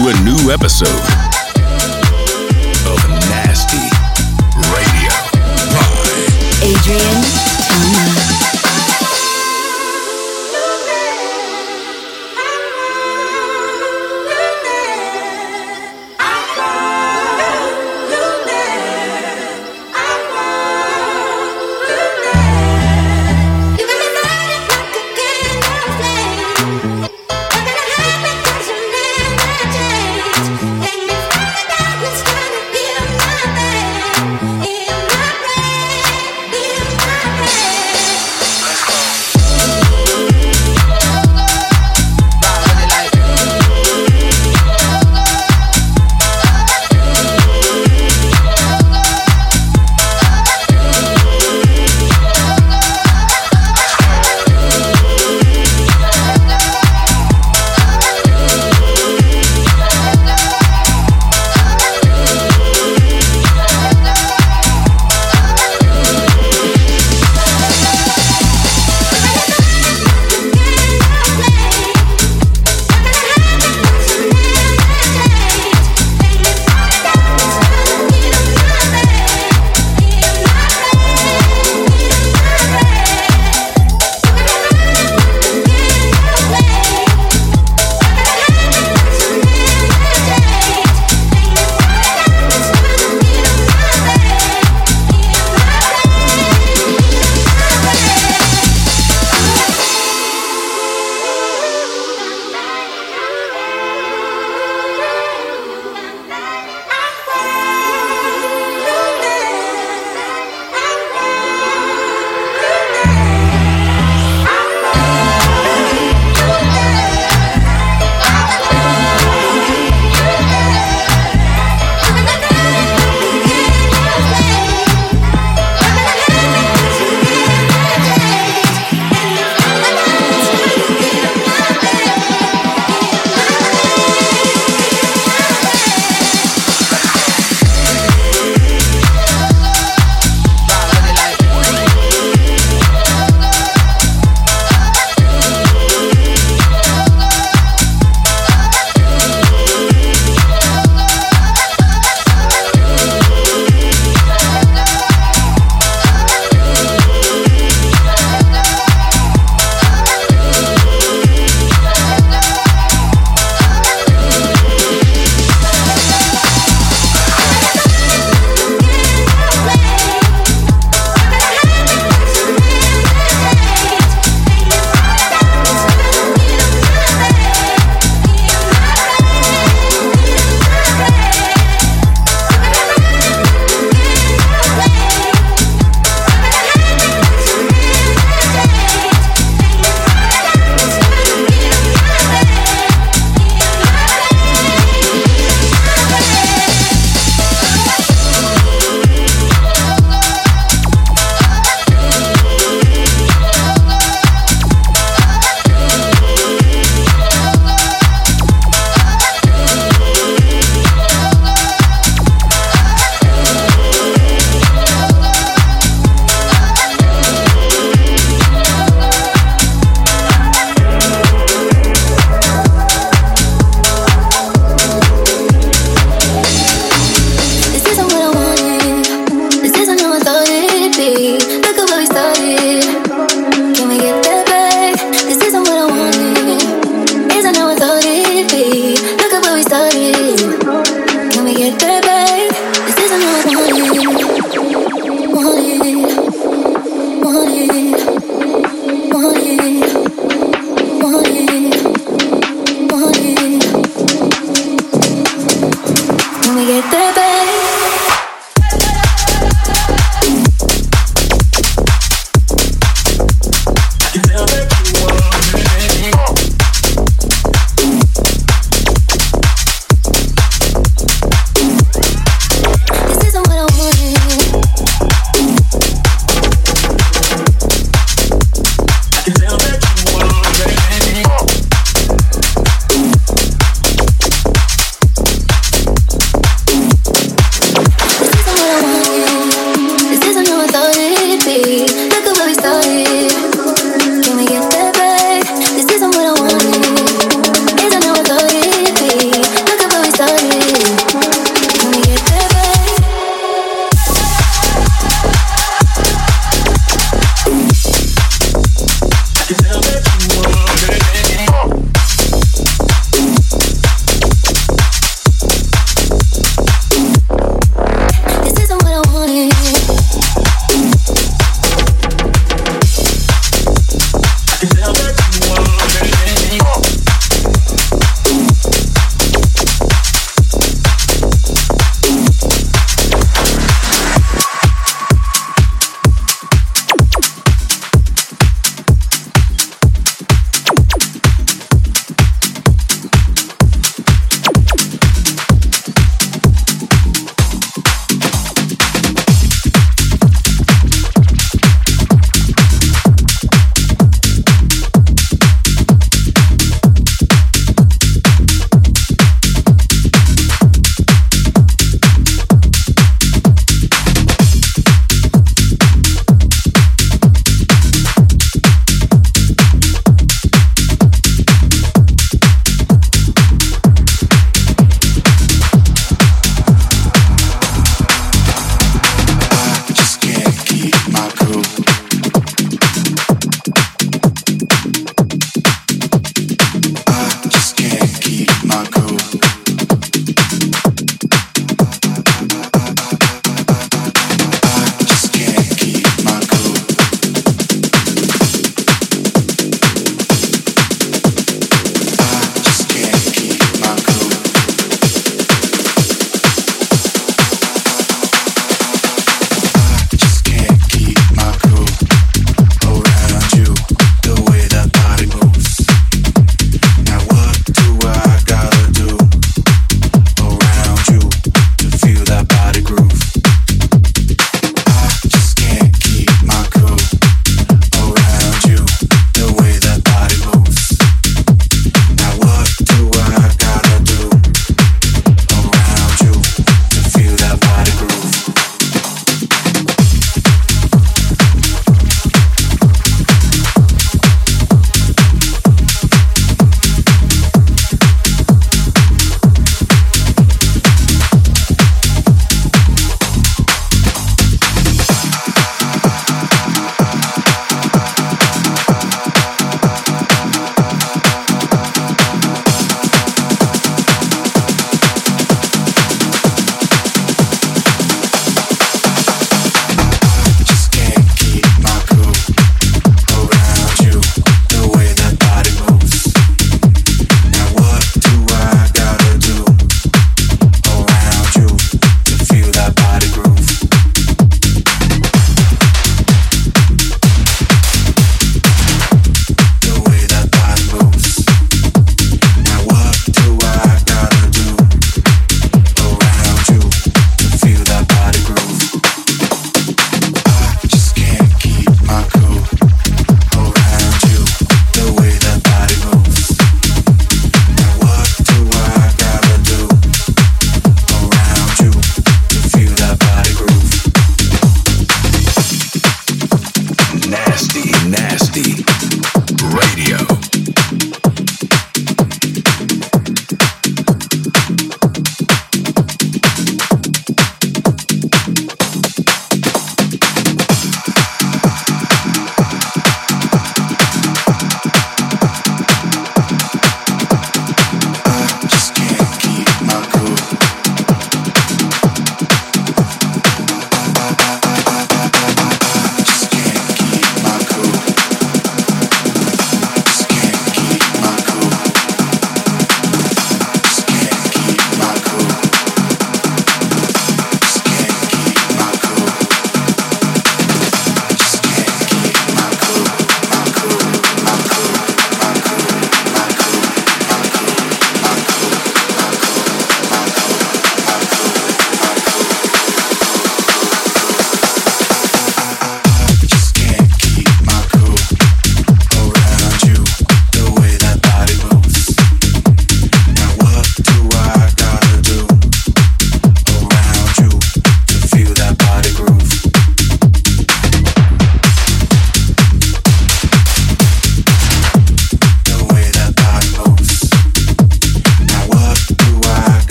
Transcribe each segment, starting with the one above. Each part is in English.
Into a new episode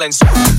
balance.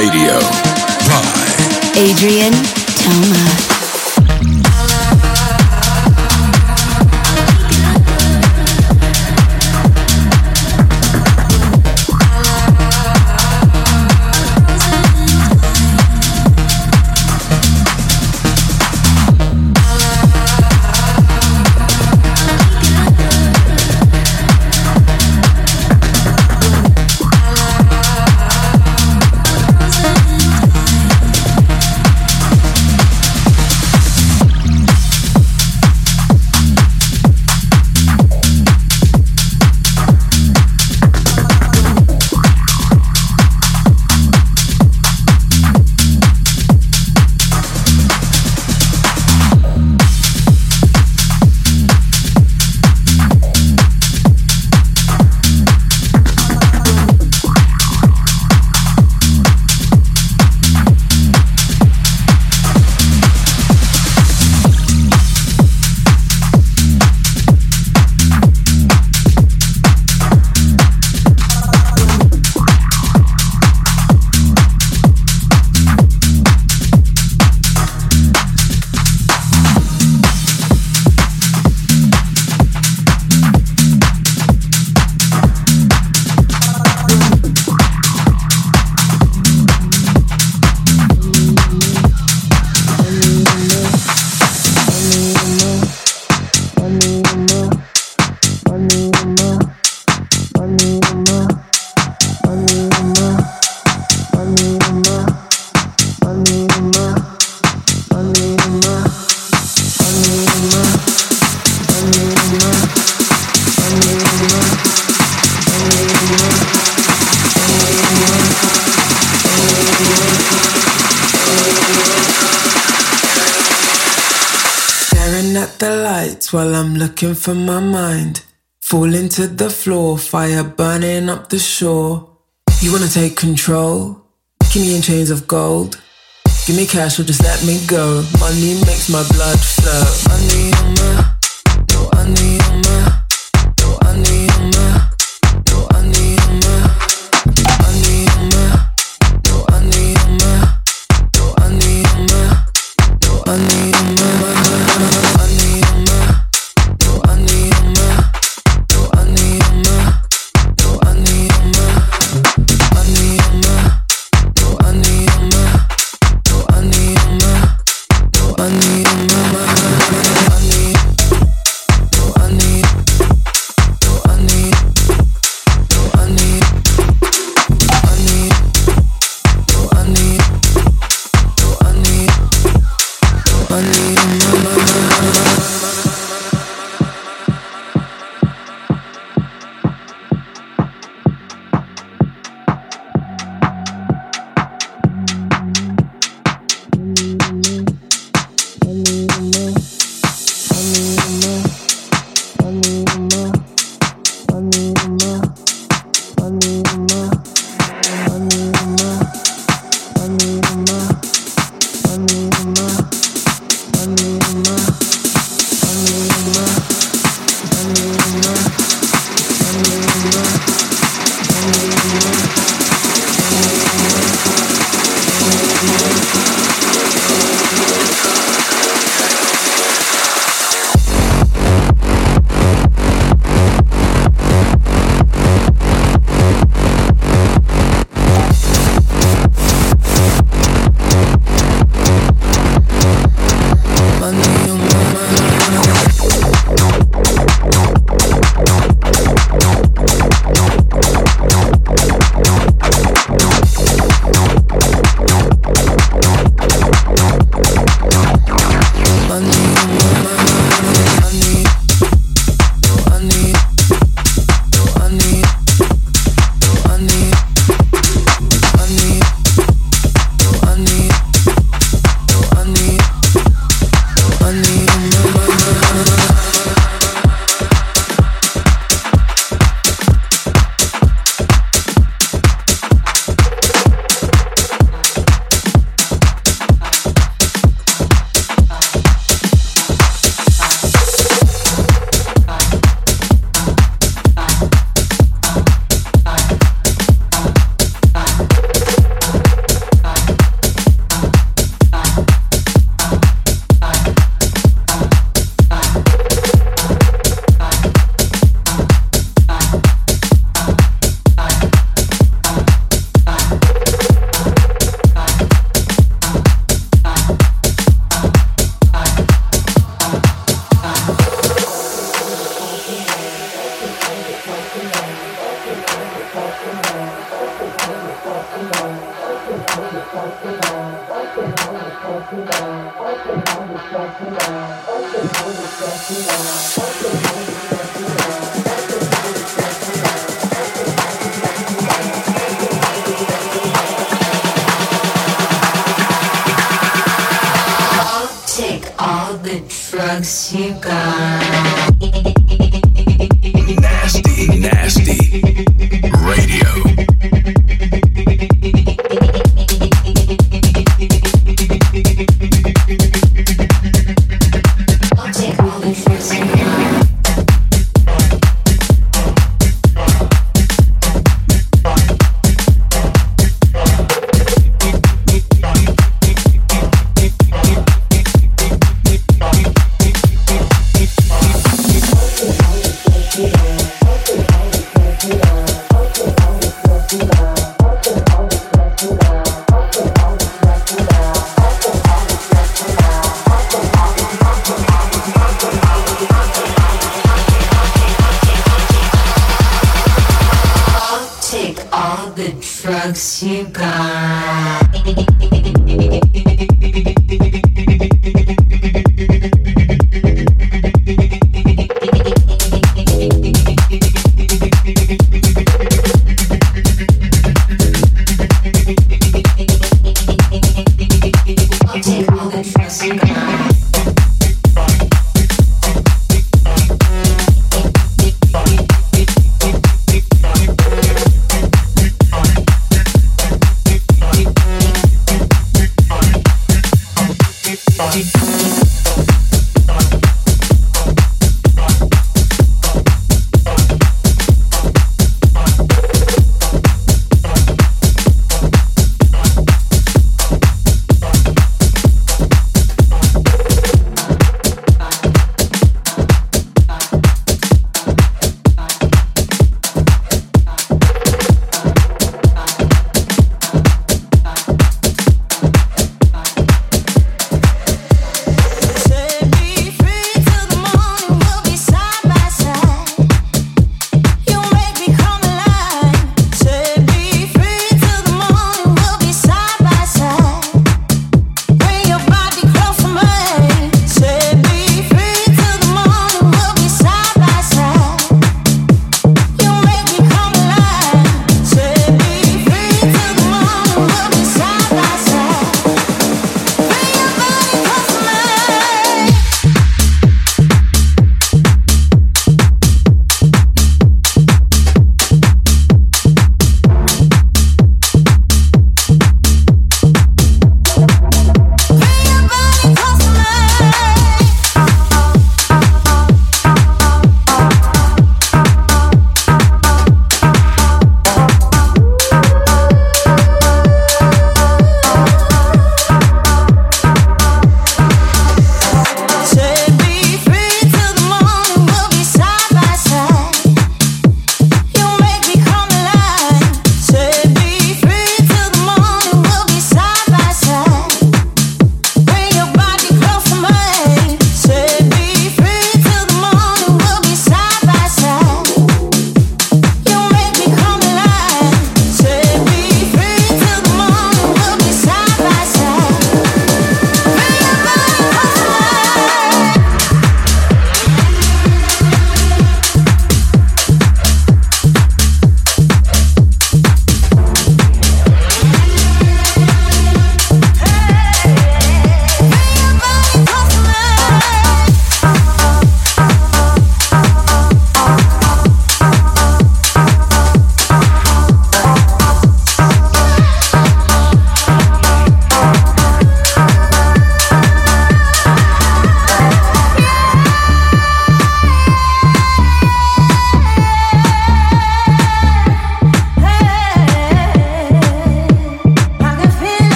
Radio by Adrien Toma. While I'm looking for my mind. Falling to the floor, fire burning up the shore. You wanna take control? Give me in chains of gold. Give me cash or just let me go. Money makes my blood flow. Money on my, no money on Thank you. Bye.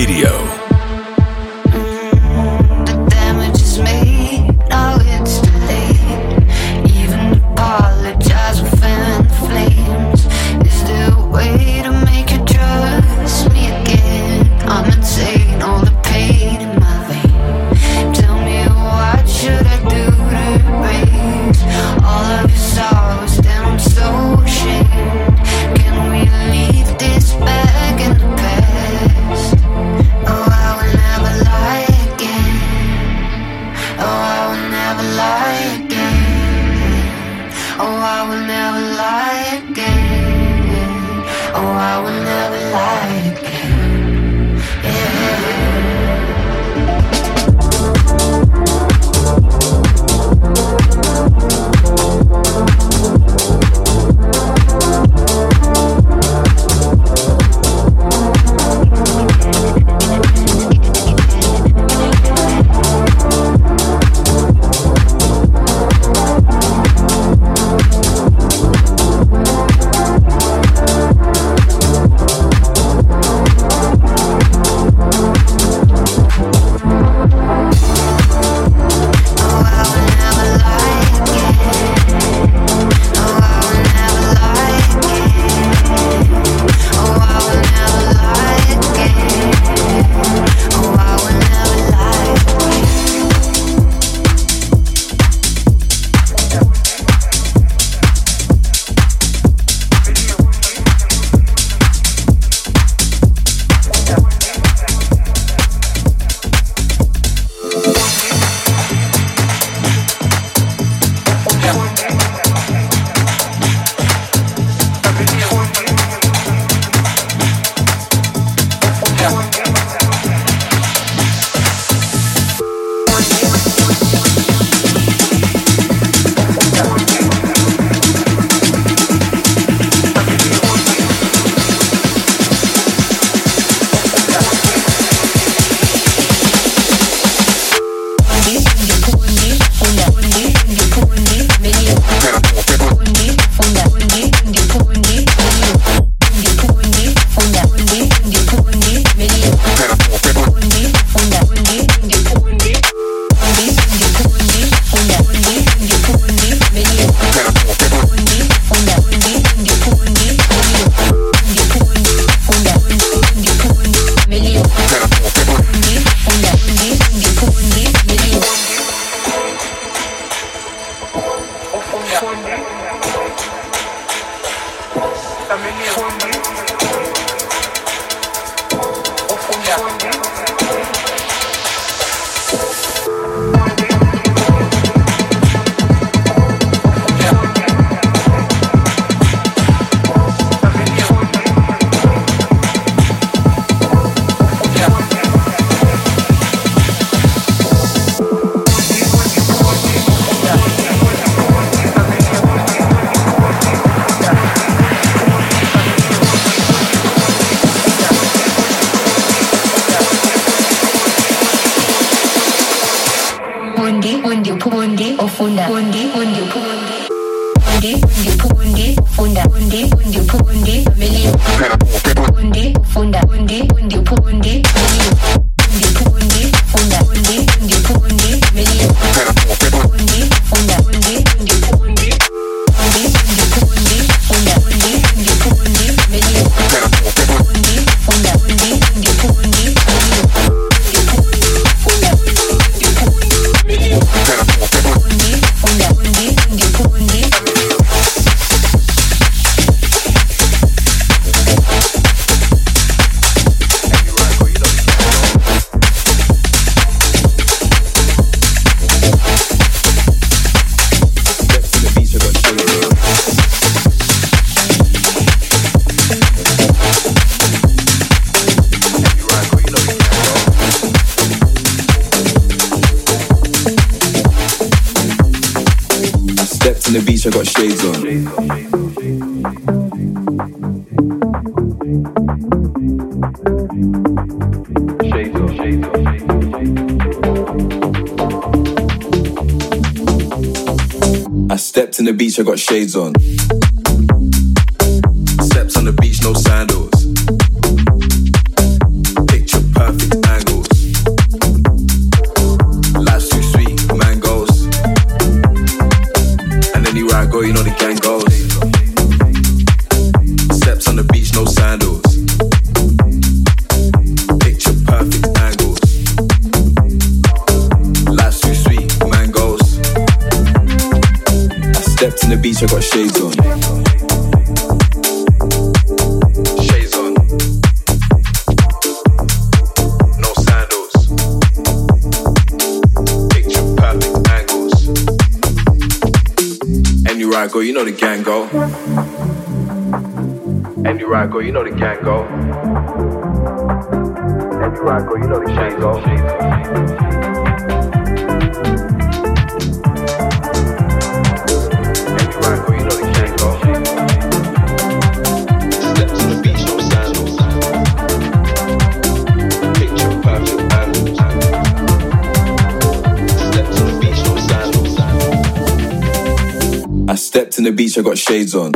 Radio. también es un Nasty stepped in the beach, I got shades on. Steps on the beach, no sandals. check my shades on. Shades on. No sandals. Picture perfect angles. Right, go, you know the gang go. And you right, go, you know the gang go. And you right, go, you know the gang go. the beach, I got shades on.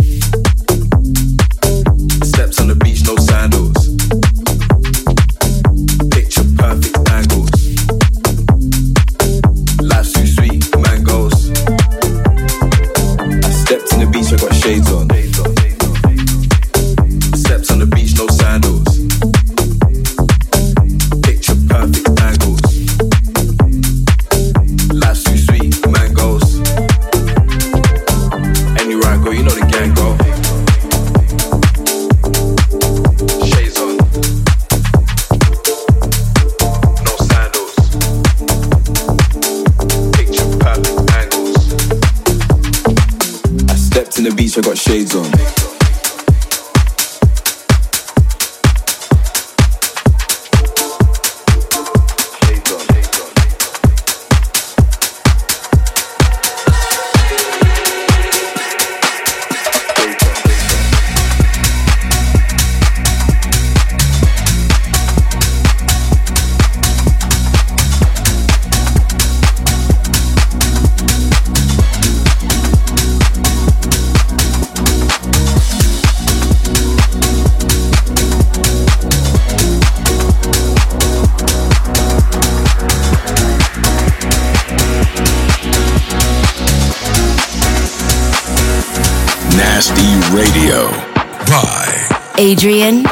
shades on. Adrien